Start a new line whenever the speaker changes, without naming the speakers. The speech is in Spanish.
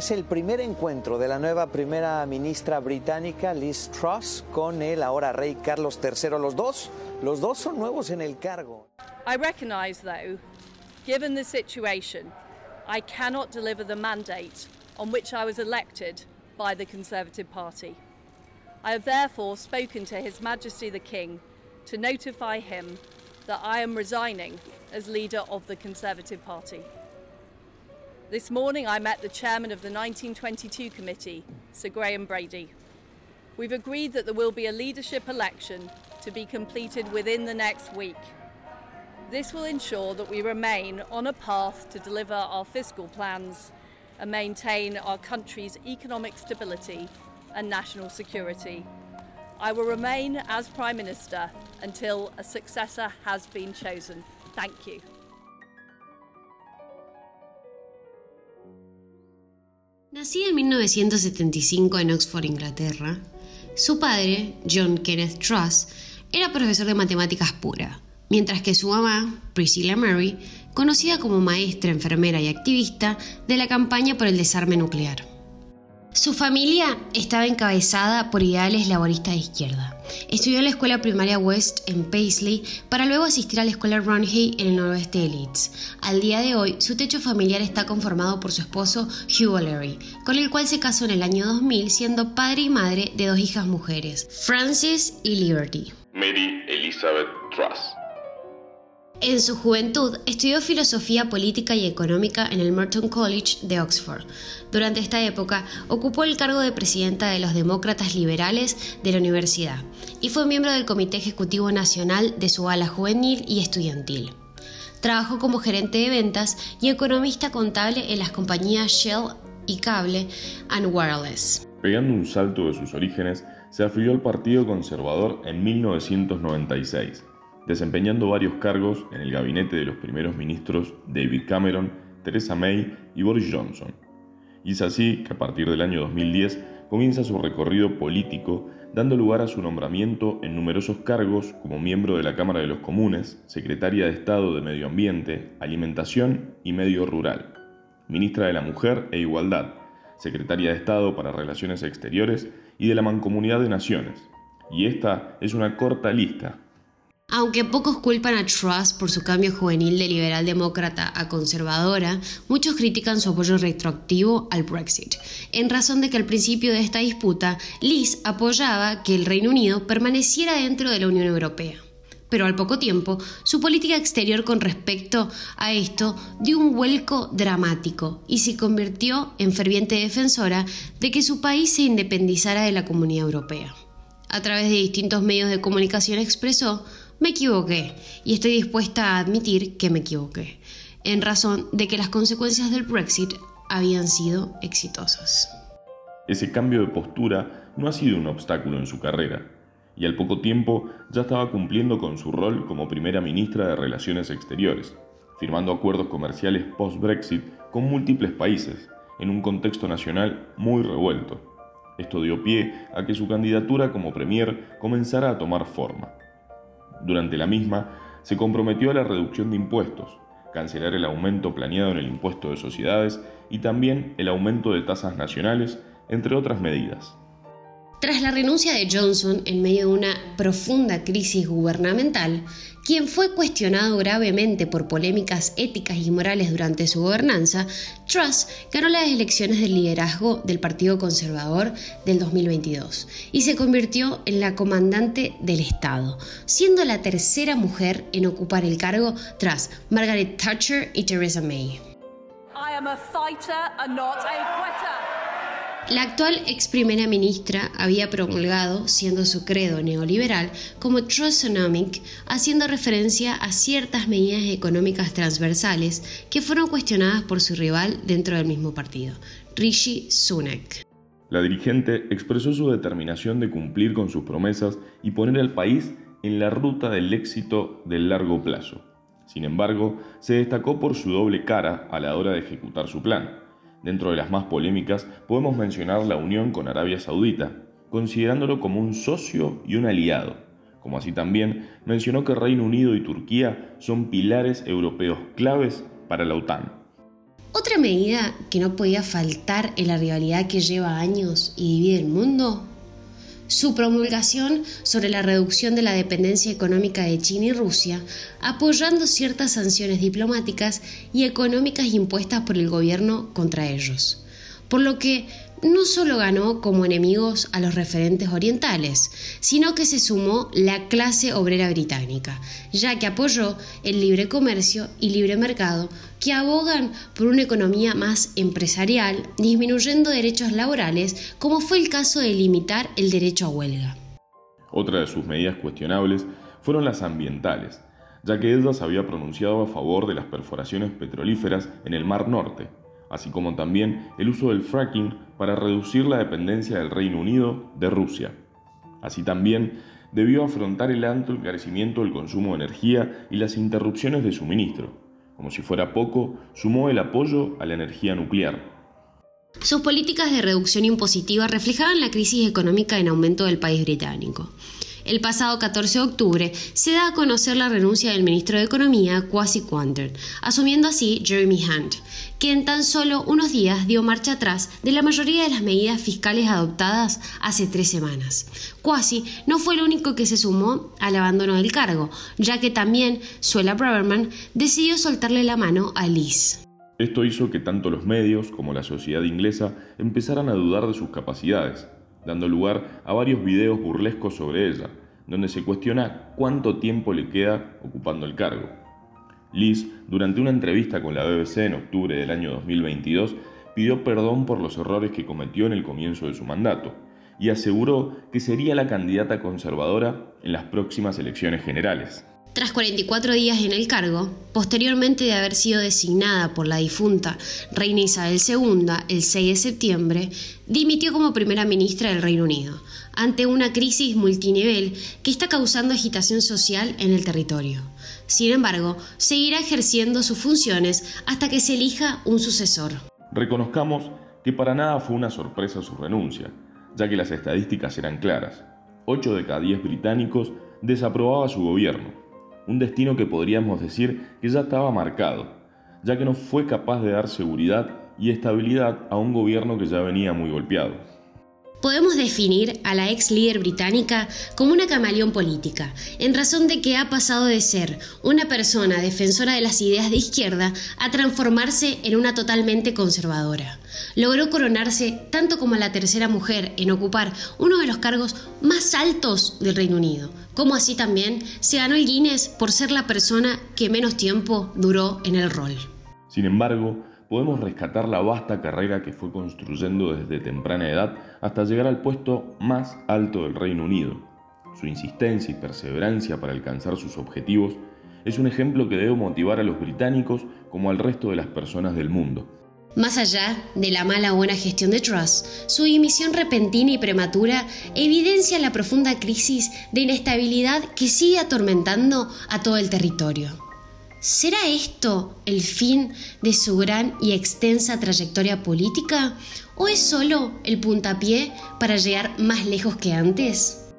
es el primer encuentro de la nueva primera ministra británica Liz Truss con el ahora rey Carlos III. Los dos, los dos son nuevos en el cargo.
I recognize though, given the situation, I cannot deliver the mandate on which I was elected by the Conservative Party. I have therefore spoken to His Majesty the King to notify him that I am resigning as leader of the Conservative Party. This morning I met the chairman of the 1922 committee, Sir Graham Brady. We've agreed that there will be a leadership election to be completed within the next week. This will ensure that we remain on a path to deliver our fiscal plans and maintain our country's economic stability and national security. I will remain as Prime Minister until a successor has been chosen. Thank you.
Nacida en 1975 en Oxford, Inglaterra, su padre, John Kenneth Truss, era profesor de matemáticas pura, mientras que su mamá, Priscilla Mary, conocida como maestra, enfermera y activista de la campaña por el desarme nuclear. Su familia estaba encabezada por ideales laboristas de izquierda. Estudió en la escuela primaria West en Paisley para luego asistir a la escuela Runhay en el noroeste de Leeds. Al día de hoy, su techo familiar está conformado por su esposo Hugh O'Leary, con el cual se casó en el año 2000 siendo padre y madre de dos hijas mujeres, Frances y Liberty.
Mary Elizabeth Truss.
En su juventud estudió filosofía política y económica en el Merton College de Oxford. Durante esta época ocupó el cargo de presidenta de los Demócratas Liberales de la universidad y fue miembro del Comité Ejecutivo Nacional de su ala juvenil y estudiantil. Trabajó como gerente de ventas y economista contable en las compañías Shell y Cable and Wireless.
Pegando un salto de sus orígenes, se afilió al Partido Conservador en 1996 desempeñando varios cargos en el gabinete de los primeros ministros David Cameron, Theresa May y Boris Johnson. Y es así que a partir del año 2010 comienza su recorrido político, dando lugar a su nombramiento en numerosos cargos como miembro de la Cámara de los Comunes, secretaria de Estado de Medio Ambiente, Alimentación y Medio Rural, ministra de la Mujer e Igualdad, secretaria de Estado para Relaciones Exteriores y de la Mancomunidad de Naciones. Y esta es una corta lista
aunque pocos culpan a Truss por su cambio juvenil de liberal demócrata a conservadora, muchos critican su apoyo retroactivo al Brexit, en razón de que al principio de esta disputa, Liz apoyaba que el Reino Unido permaneciera dentro de la Unión Europea. Pero al poco tiempo, su política exterior con respecto a esto dio un vuelco dramático y se convirtió en ferviente defensora de que su país se independizara de la Comunidad Europea. A través de distintos medios de comunicación expresó me equivoqué y estoy dispuesta a admitir que me equivoqué, en razón de que las consecuencias del Brexit habían sido exitosas.
Ese cambio de postura no ha sido un obstáculo en su carrera, y al poco tiempo ya estaba cumpliendo con su rol como primera ministra de Relaciones Exteriores, firmando acuerdos comerciales post-Brexit con múltiples países, en un contexto nacional muy revuelto. Esto dio pie a que su candidatura como premier comenzara a tomar forma. Durante la misma, se comprometió a la reducción de impuestos, cancelar el aumento planeado en el impuesto de sociedades y también el aumento de tasas nacionales, entre otras medidas.
Tras la renuncia de Johnson en medio de una profunda crisis gubernamental, quien fue cuestionado gravemente por polémicas éticas y morales durante su gobernanza, Truss ganó las elecciones del liderazgo del Partido Conservador del 2022 y se convirtió en la comandante del Estado, siendo la tercera mujer en ocupar el cargo tras Margaret Thatcher y Theresa May. La actual ex primera ministra había promulgado, siendo su credo neoliberal, como Trussonomic, haciendo referencia a ciertas medidas económicas transversales que fueron cuestionadas por su rival dentro del mismo partido, Rishi Sunak.
La dirigente expresó su determinación de cumplir con sus promesas y poner al país en la ruta del éxito del largo plazo. Sin embargo, se destacó por su doble cara a la hora de ejecutar su plan Dentro de las más polémicas podemos mencionar la unión con Arabia Saudita, considerándolo como un socio y un aliado, como así también mencionó que Reino Unido y Turquía son pilares europeos claves para la OTAN.
Otra medida que no podía faltar en la rivalidad que lleva años y divide el mundo su promulgación sobre la reducción de la dependencia económica de China y Rusia, apoyando ciertas sanciones diplomáticas y económicas impuestas por el gobierno contra ellos. Por lo que no solo ganó como enemigos a los referentes orientales, sino que se sumó la clase obrera británica, ya que apoyó el libre comercio y libre mercado que abogan por una economía más empresarial, disminuyendo derechos laborales, como fue el caso de limitar el derecho a huelga.
Otra de sus medidas cuestionables fueron las ambientales, ya que ellas había pronunciado a favor de las perforaciones petrolíferas en el Mar Norte, así como también el uso del fracking para reducir la dependencia del Reino Unido de Rusia. Así también debió afrontar el alto encarecimiento del consumo de energía y las interrupciones de suministro. Como si fuera poco, sumó el apoyo a la energía nuclear.
Sus políticas de reducción impositiva reflejaban la crisis económica en aumento del país británico. El pasado 14 de octubre se da a conocer la renuncia del ministro de Economía, Kwasi Kwarteng, asumiendo así Jeremy Hunt, que en tan solo unos días dio marcha atrás de la mayoría de las medidas fiscales adoptadas hace tres semanas. Kwasi no fue el único que se sumó al abandono del cargo, ya que también Suella Braverman decidió soltarle la mano a Liz.
Esto hizo que tanto los medios como la sociedad inglesa empezaran a dudar de sus capacidades dando lugar a varios videos burlescos sobre ella, donde se cuestiona cuánto tiempo le queda ocupando el cargo. Liz, durante una entrevista con la BBC en octubre del año 2022, pidió perdón por los errores que cometió en el comienzo de su mandato y aseguró que sería la candidata conservadora en las próximas elecciones generales.
Tras 44 días en el cargo, posteriormente de haber sido designada por la difunta reina Isabel II el 6 de septiembre, dimitió como primera ministra del Reino Unido, ante una crisis multinivel que está causando agitación social en el territorio. Sin embargo, seguirá ejerciendo sus funciones hasta que se elija un sucesor.
Reconozcamos que para nada fue una sorpresa su renuncia, ya que las estadísticas eran claras. 8 de cada 10 británicos desaprobaba su gobierno un destino que podríamos decir que ya estaba marcado, ya que no fue capaz de dar seguridad y estabilidad a un gobierno que ya venía muy golpeado.
Podemos definir a la ex líder británica como una camaleón política, en razón de que ha pasado de ser una persona defensora de las ideas de izquierda a transformarse en una totalmente conservadora. Logró coronarse tanto como la tercera mujer en ocupar uno de los cargos más altos del Reino Unido, como así también se ganó el Guinness por ser la persona que menos tiempo duró en el rol.
Sin embargo, podemos rescatar la vasta carrera que fue construyendo desde temprana edad hasta llegar al puesto más alto del Reino Unido. Su insistencia y perseverancia para alcanzar sus objetivos es un ejemplo que debe motivar a los británicos como al resto de las personas del mundo.
Más allá de la mala o buena gestión de Truss, su dimisión repentina y prematura evidencia la profunda crisis de inestabilidad que sigue atormentando a todo el territorio. ¿Será esto el fin de su gran y extensa trayectoria política? ¿O es solo el puntapié para llegar más lejos que antes?